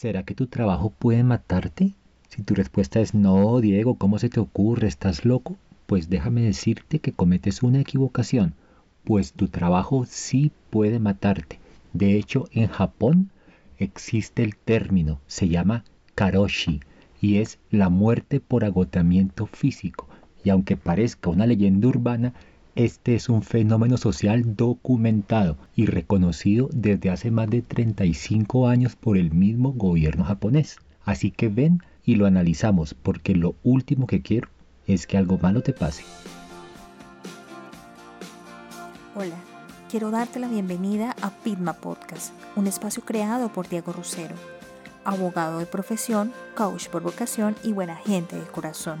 ¿Será que tu trabajo puede matarte? Si tu respuesta es no, Diego, ¿cómo se te ocurre? ¿Estás loco? Pues déjame decirte que cometes una equivocación, pues tu trabajo sí puede matarte. De hecho, en Japón existe el término, se llama karoshi, y es la muerte por agotamiento físico. Y aunque parezca una leyenda urbana, este es un fenómeno social documentado y reconocido desde hace más de 35 años por el mismo gobierno japonés. Así que ven y lo analizamos porque lo último que quiero es que algo malo te pase. Hola, quiero darte la bienvenida a Pitma Podcast, un espacio creado por Diego Rosero, abogado de profesión, coach por vocación y buena gente de corazón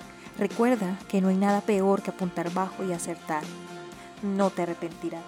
Recuerda que no hay nada peor que apuntar bajo y acertar. No te arrepentirás.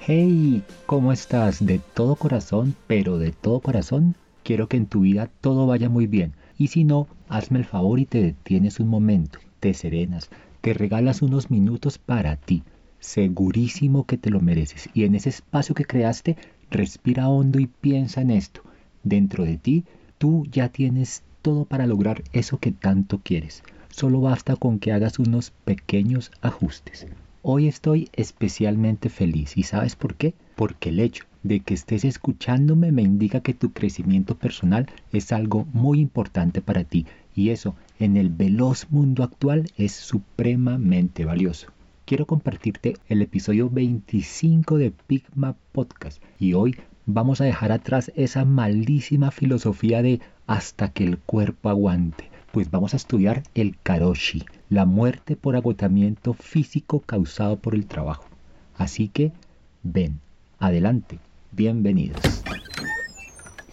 Hey, ¿cómo estás? De todo corazón, pero de todo corazón, quiero que en tu vida todo vaya muy bien. Y si no, hazme el favor y te detienes un momento, te serenas, te regalas unos minutos para ti. Segurísimo que te lo mereces. Y en ese espacio que creaste, respira hondo y piensa en esto. Dentro de ti Tú ya tienes todo para lograr eso que tanto quieres. Solo basta con que hagas unos pequeños ajustes. Hoy estoy especialmente feliz y ¿sabes por qué? Porque el hecho de que estés escuchándome me indica que tu crecimiento personal es algo muy importante para ti y eso en el veloz mundo actual es supremamente valioso. Quiero compartirte el episodio 25 de Pigma Podcast y hoy vamos a dejar atrás esa malísima filosofía de hasta que el cuerpo aguante, pues vamos a estudiar el karoshi, la muerte por agotamiento físico causado por el trabajo. Así que, ven, adelante, bienvenidos.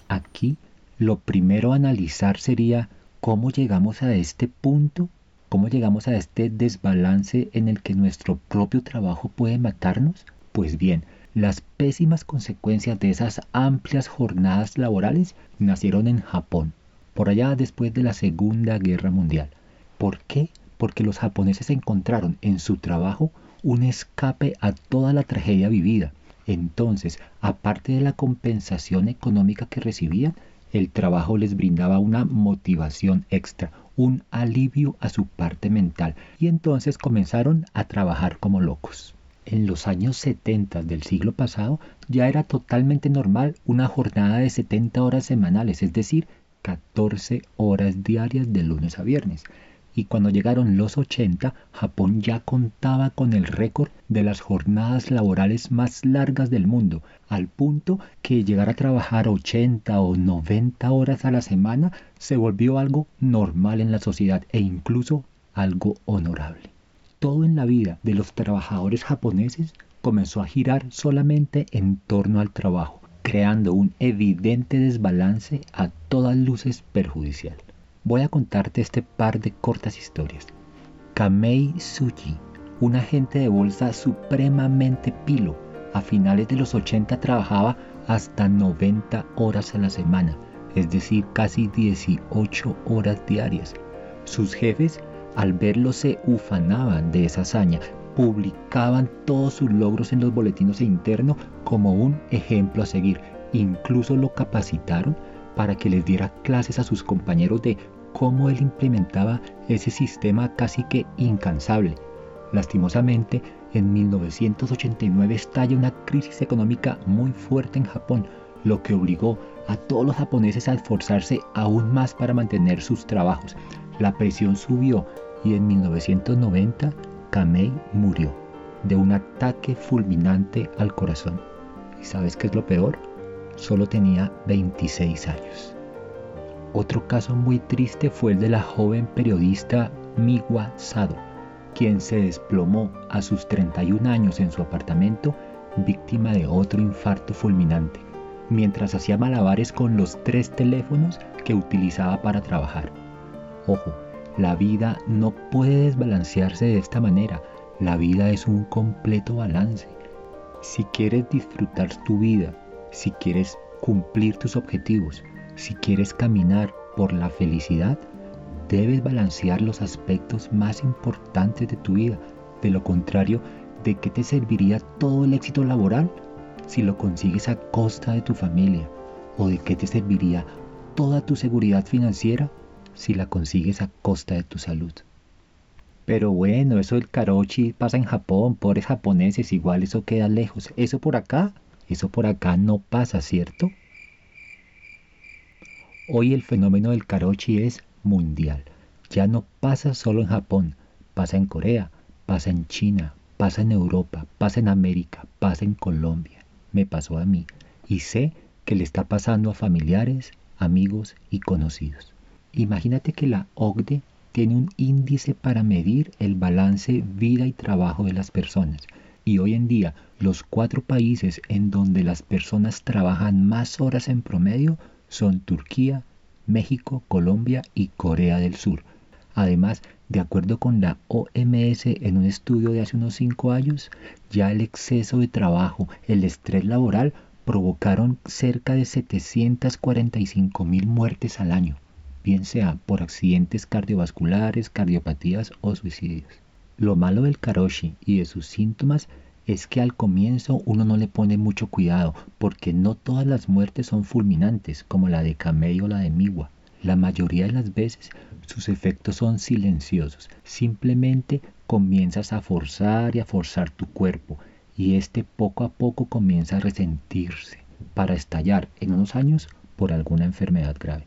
Aquí lo primero a analizar sería cómo llegamos a este punto, cómo llegamos a este desbalance en el que nuestro propio trabajo puede matarnos. Pues bien, las pésimas consecuencias de esas amplias jornadas laborales nacieron en Japón, por allá después de la Segunda Guerra Mundial. ¿Por qué? Porque los japoneses encontraron en su trabajo un escape a toda la tragedia vivida. Entonces, aparte de la compensación económica que recibían, el trabajo les brindaba una motivación extra, un alivio a su parte mental, y entonces comenzaron a trabajar como locos en los años 70 del siglo pasado ya era totalmente normal una jornada de 70 horas semanales, es decir, 14 horas diarias de lunes a viernes. Y cuando llegaron los 80, Japón ya contaba con el récord de las jornadas laborales más largas del mundo, al punto que llegar a trabajar 80 o 90 horas a la semana se volvió algo normal en la sociedad e incluso algo honorable todo en la vida de los trabajadores japoneses comenzó a girar solamente en torno al trabajo, creando un evidente desbalance a todas luces perjudicial. Voy a contarte este par de cortas historias. Kamei Tsuji, un agente de bolsa supremamente pilo, a finales de los 80 trabajaba hasta 90 horas a la semana, es decir, casi 18 horas diarias. Sus jefes al verlo se ufanaban de esa hazaña, publicaban todos sus logros en los boletines internos como un ejemplo a seguir. Incluso lo capacitaron para que les diera clases a sus compañeros de cómo él implementaba ese sistema casi que incansable. Lastimosamente, en 1989 estalla una crisis económica muy fuerte en Japón, lo que obligó a todos los japoneses a esforzarse aún más para mantener sus trabajos. La presión subió y en 1990 Kamei murió de un ataque fulminante al corazón. ¿Y sabes qué es lo peor? Solo tenía 26 años. Otro caso muy triste fue el de la joven periodista Miwa Sado, quien se desplomó a sus 31 años en su apartamento víctima de otro infarto fulminante. mientras hacía malabares con los tres teléfonos que utilizaba para trabajar. Ojo, la vida no puede desbalancearse de esta manera. La vida es un completo balance. Si quieres disfrutar tu vida, si quieres cumplir tus objetivos, si quieres caminar por la felicidad, debes balancear los aspectos más importantes de tu vida. De lo contrario, ¿de qué te serviría todo el éxito laboral si lo consigues a costa de tu familia? ¿O de qué te serviría toda tu seguridad financiera si la consigues a costa de tu salud? Pero bueno, eso del karochi pasa en Japón, pobres japoneses, igual eso queda lejos. Eso por acá, eso por acá no pasa, ¿cierto? Hoy el fenómeno del karochi es mundial. Ya no pasa solo en Japón, pasa en Corea, pasa en China, pasa en Europa, pasa en América, pasa en Colombia. Me pasó a mí y sé que le está pasando a familiares, amigos y conocidos. Imagínate que la OCDE tiene un índice para medir el balance vida y trabajo de las personas. Y hoy en día los cuatro países en donde las personas trabajan más horas en promedio son Turquía, México, Colombia y Corea del Sur. Además, de acuerdo con la OMS en un estudio de hace unos cinco años, ya el exceso de trabajo, el estrés laboral provocaron cerca de 745 mil muertes al año, bien sea por accidentes cardiovasculares, cardiopatías o suicidios. Lo malo del karoshi y de sus síntomas es que al comienzo uno no le pone mucho cuidado porque no todas las muertes son fulminantes como la de camello o la de migua. La mayoría de las veces sus efectos son silenciosos. Simplemente comienzas a forzar y a forzar tu cuerpo y este poco a poco comienza a resentirse para estallar en unos años por alguna enfermedad grave.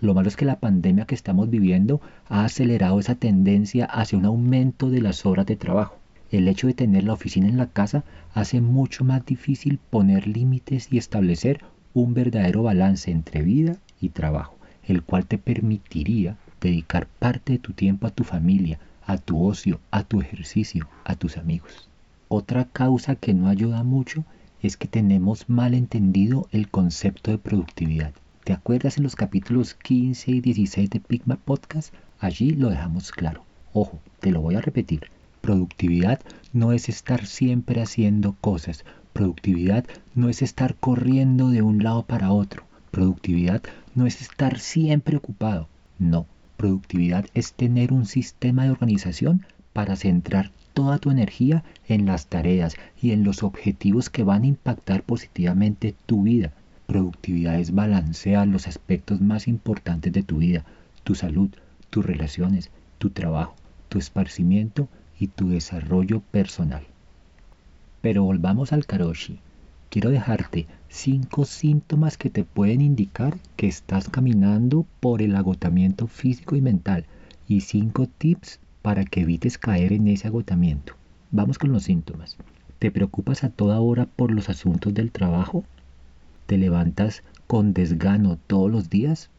Lo malo es que la pandemia que estamos viviendo ha acelerado esa tendencia hacia un aumento de las horas de trabajo el hecho de tener la oficina en la casa hace mucho más difícil poner límites y establecer un verdadero balance entre vida y trabajo, el cual te permitiría dedicar parte de tu tiempo a tu familia, a tu ocio, a tu ejercicio, a tus amigos. Otra causa que no ayuda mucho es que tenemos mal entendido el concepto de productividad. ¿Te acuerdas en los capítulos 15 y 16 de Pigma Podcast? Allí lo dejamos claro. Ojo, te lo voy a repetir. Productividad no es estar siempre haciendo cosas. Productividad no es estar corriendo de un lado para otro. Productividad no es estar siempre ocupado. No, productividad es tener un sistema de organización para centrar toda tu energía en las tareas y en los objetivos que van a impactar positivamente tu vida. Productividad es balancear los aspectos más importantes de tu vida, tu salud, tus relaciones, tu trabajo, tu esparcimiento y tu desarrollo personal. Pero volvamos al karoshi. Quiero dejarte cinco síntomas que te pueden indicar que estás caminando por el agotamiento físico y mental y cinco tips para que evites caer en ese agotamiento. Vamos con los síntomas. ¿Te preocupas a toda hora por los asuntos del trabajo? ¿Te levantas con desgano todos los días?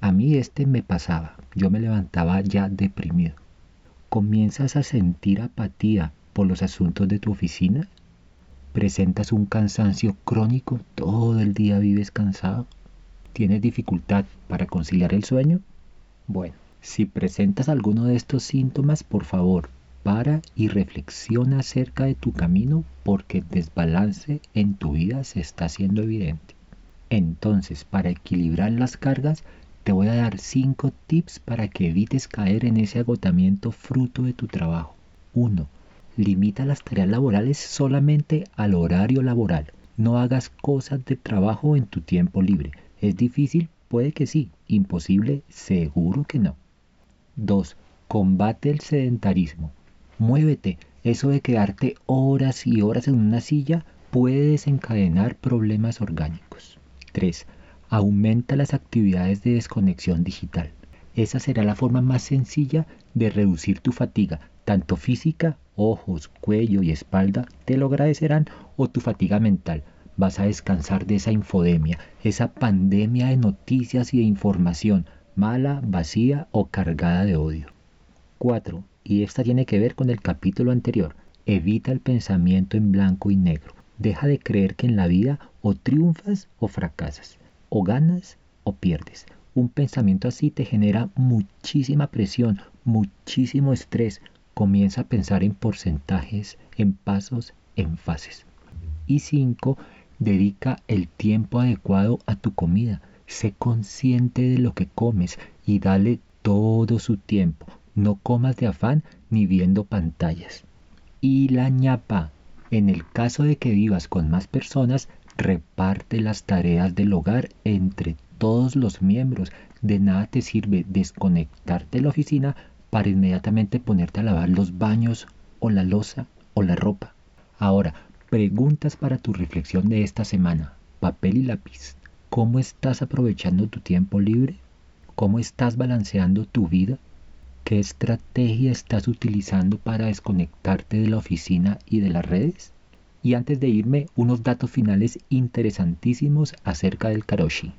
A mí este me pasaba. Yo me levantaba ya deprimido comienzas a sentir apatía por los asuntos de tu oficina, presentas un cansancio crónico, todo el día vives cansado, tienes dificultad para conciliar el sueño, bueno, si presentas alguno de estos síntomas, por favor, para y reflexiona acerca de tu camino porque el desbalance en tu vida se está haciendo evidente. Entonces, para equilibrar las cargas, te voy a dar 5 tips para que evites caer en ese agotamiento fruto de tu trabajo. 1. Limita las tareas laborales solamente al horario laboral. No hagas cosas de trabajo en tu tiempo libre. ¿Es difícil? Puede que sí. Imposible, seguro que no. 2. Combate el sedentarismo. Muévete. Eso de quedarte horas y horas en una silla puede desencadenar problemas orgánicos. 3 aumenta las actividades de desconexión digital. Esa será la forma más sencilla de reducir tu fatiga, tanto física, ojos, cuello y espalda, te lo agradecerán, o tu fatiga mental. Vas a descansar de esa infodemia, esa pandemia de noticias y de información, mala, vacía o cargada de odio. 4. Y esta tiene que ver con el capítulo anterior. Evita el pensamiento en blanco y negro. Deja de creer que en la vida O triunfas o fracasas. O ganas o pierdes. Un pensamiento así te genera muchísima presión, muchísimo estrés. Comienza a pensar en porcentajes, en pasos, en fases. Y 5. Dedica el tiempo adecuado a tu comida. Sé consciente de lo que comes y dale todo su tiempo. No comas de afán ni viendo pantallas. Y la ñapa. En el caso de que vivas con más personas, reparte las tareas del hogar entre todos los miembros. De nada te sirve desconectarte de la oficina para inmediatamente ponerte a lavar los baños o la losa o la ropa. Ahora, preguntas para tu reflexión de esta semana. Papel y lápiz. ¿Cómo estás aprovechando tu tiempo libre? ¿Cómo estás balanceando tu vida? ¿Qué estrategia estás utilizando para desconectarte de la oficina y de las redes? Y antes de irme, unos datos finales interesantísimos acerca del karoshi.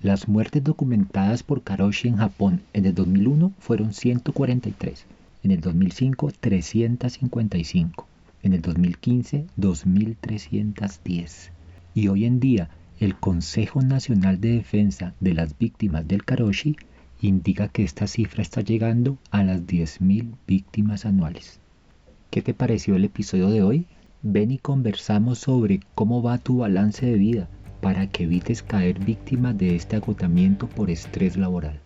Las muertes documentadas por karoshi en Japón en el 2001 fueron 143, en el 2005 355, en el 2015 2310 y hoy en día el Consejo Nacional de Defensa de las Víctimas del Karoshi indica que esta cifra está llegando a las 10.000 víctimas anuales. ¿Qué te pareció el episodio de hoy? Ven y conversamos sobre cómo va tu balance de vida para que evites caer víctima de este agotamiento por estrés laboral.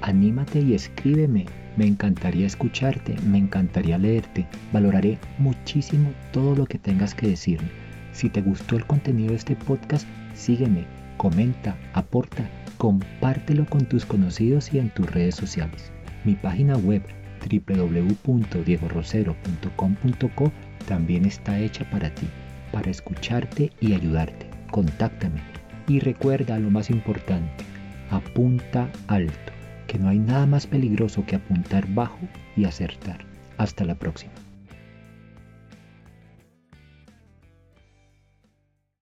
Anímate y escríbeme, me encantaría escucharte, me encantaría leerte, valoraré muchísimo todo lo que tengas que decirme. Si te gustó el contenido de este podcast, sígueme, comenta, aporta compártelo con tus conocidos y en tus redes sociales. Mi página web www.diegorosero.com.co también está hecha para ti, para escucharte y ayudarte. Contáctame. Y recuerda lo más importante, apunta alto, que no hay nada más peligroso que apuntar bajo y acertar. Hasta la próxima.